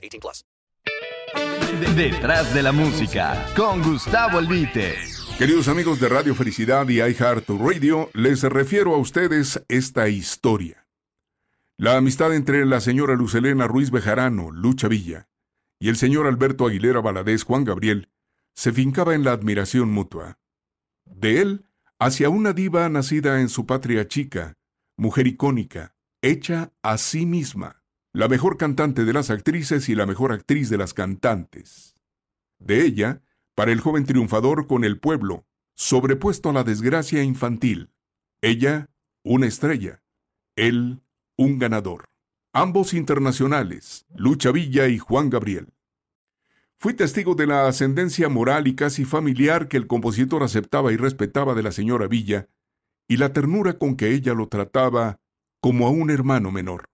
18 plus. Detrás de la música, con Gustavo Albite. Queridos amigos de Radio Felicidad y iHeart Radio, les refiero a ustedes esta historia. La amistad entre la señora Lucelena Ruiz Bejarano, Lucha Villa, y el señor Alberto Aguilera Valadez Juan Gabriel se fincaba en la admiración mutua. De él hacia una diva nacida en su patria chica, mujer icónica, hecha a sí misma la mejor cantante de las actrices y la mejor actriz de las cantantes. De ella, para el joven triunfador con el pueblo, sobrepuesto a la desgracia infantil. Ella, una estrella. Él, un ganador. Ambos internacionales, Lucha Villa y Juan Gabriel. Fui testigo de la ascendencia moral y casi familiar que el compositor aceptaba y respetaba de la señora Villa, y la ternura con que ella lo trataba como a un hermano menor.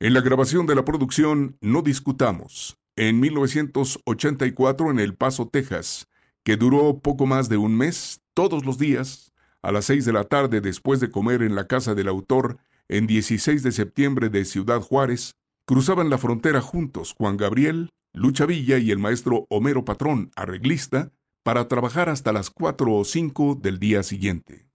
En la grabación de la producción No Discutamos, en 1984 en El Paso, Texas, que duró poco más de un mes, todos los días, a las seis de la tarde después de comer en la casa del autor, en 16 de septiembre de Ciudad Juárez, cruzaban la frontera juntos Juan Gabriel, Lucha Villa y el maestro Homero Patrón, arreglista, para trabajar hasta las cuatro o cinco del día siguiente.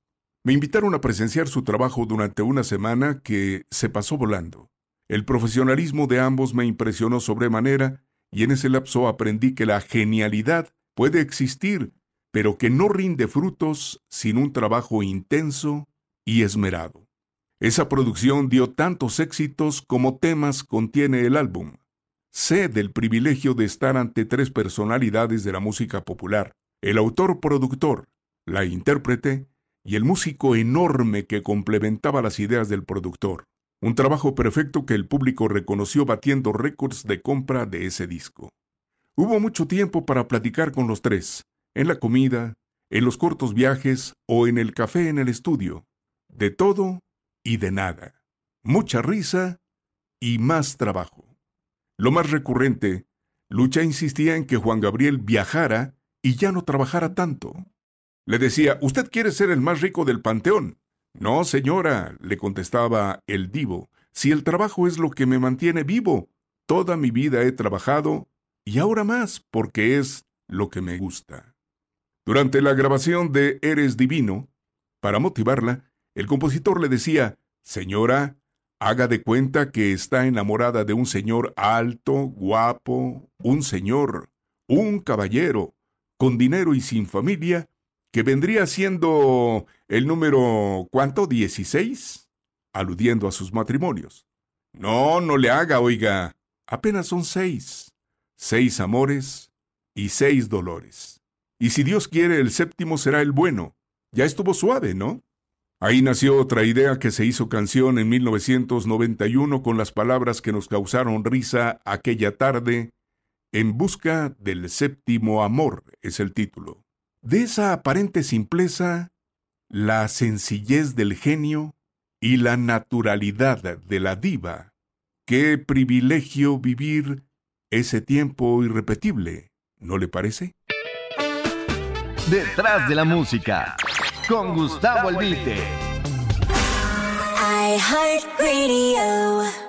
Me invitaron a presenciar su trabajo durante una semana que se pasó volando. El profesionalismo de ambos me impresionó sobremanera y en ese lapso aprendí que la genialidad puede existir, pero que no rinde frutos sin un trabajo intenso y esmerado. Esa producción dio tantos éxitos como temas contiene el álbum. Sé del privilegio de estar ante tres personalidades de la música popular, el autor-productor, la intérprete y el músico enorme que complementaba las ideas del productor. Un trabajo perfecto que el público reconoció batiendo récords de compra de ese disco. Hubo mucho tiempo para platicar con los tres, en la comida, en los cortos viajes o en el café en el estudio. De todo y de nada. Mucha risa y más trabajo. Lo más recurrente, Lucha insistía en que Juan Gabriel viajara y ya no trabajara tanto. Le decía, usted quiere ser el más rico del panteón. No, señora, le contestaba el divo, si el trabajo es lo que me mantiene vivo, toda mi vida he trabajado y ahora más porque es lo que me gusta. Durante la grabación de Eres Divino, para motivarla, el compositor le decía, Señora, haga de cuenta que está enamorada de un señor alto, guapo, un señor, un caballero, con dinero y sin familia, que vendría siendo el número ¿cuánto? ¿16? aludiendo a sus matrimonios. No, no le haga, oiga. Apenas son seis. Seis amores y seis dolores. Y si Dios quiere, el séptimo será el bueno. Ya estuvo suave, ¿no? Ahí nació otra idea que se hizo canción en 1991 con las palabras que nos causaron risa aquella tarde. En busca del séptimo amor es el título. De esa aparente simpleza, la sencillez del genio y la naturalidad de la diva. Qué privilegio vivir ese tiempo irrepetible, ¿no le parece? Detrás de la música, con Gustavo Albite. I heart radio.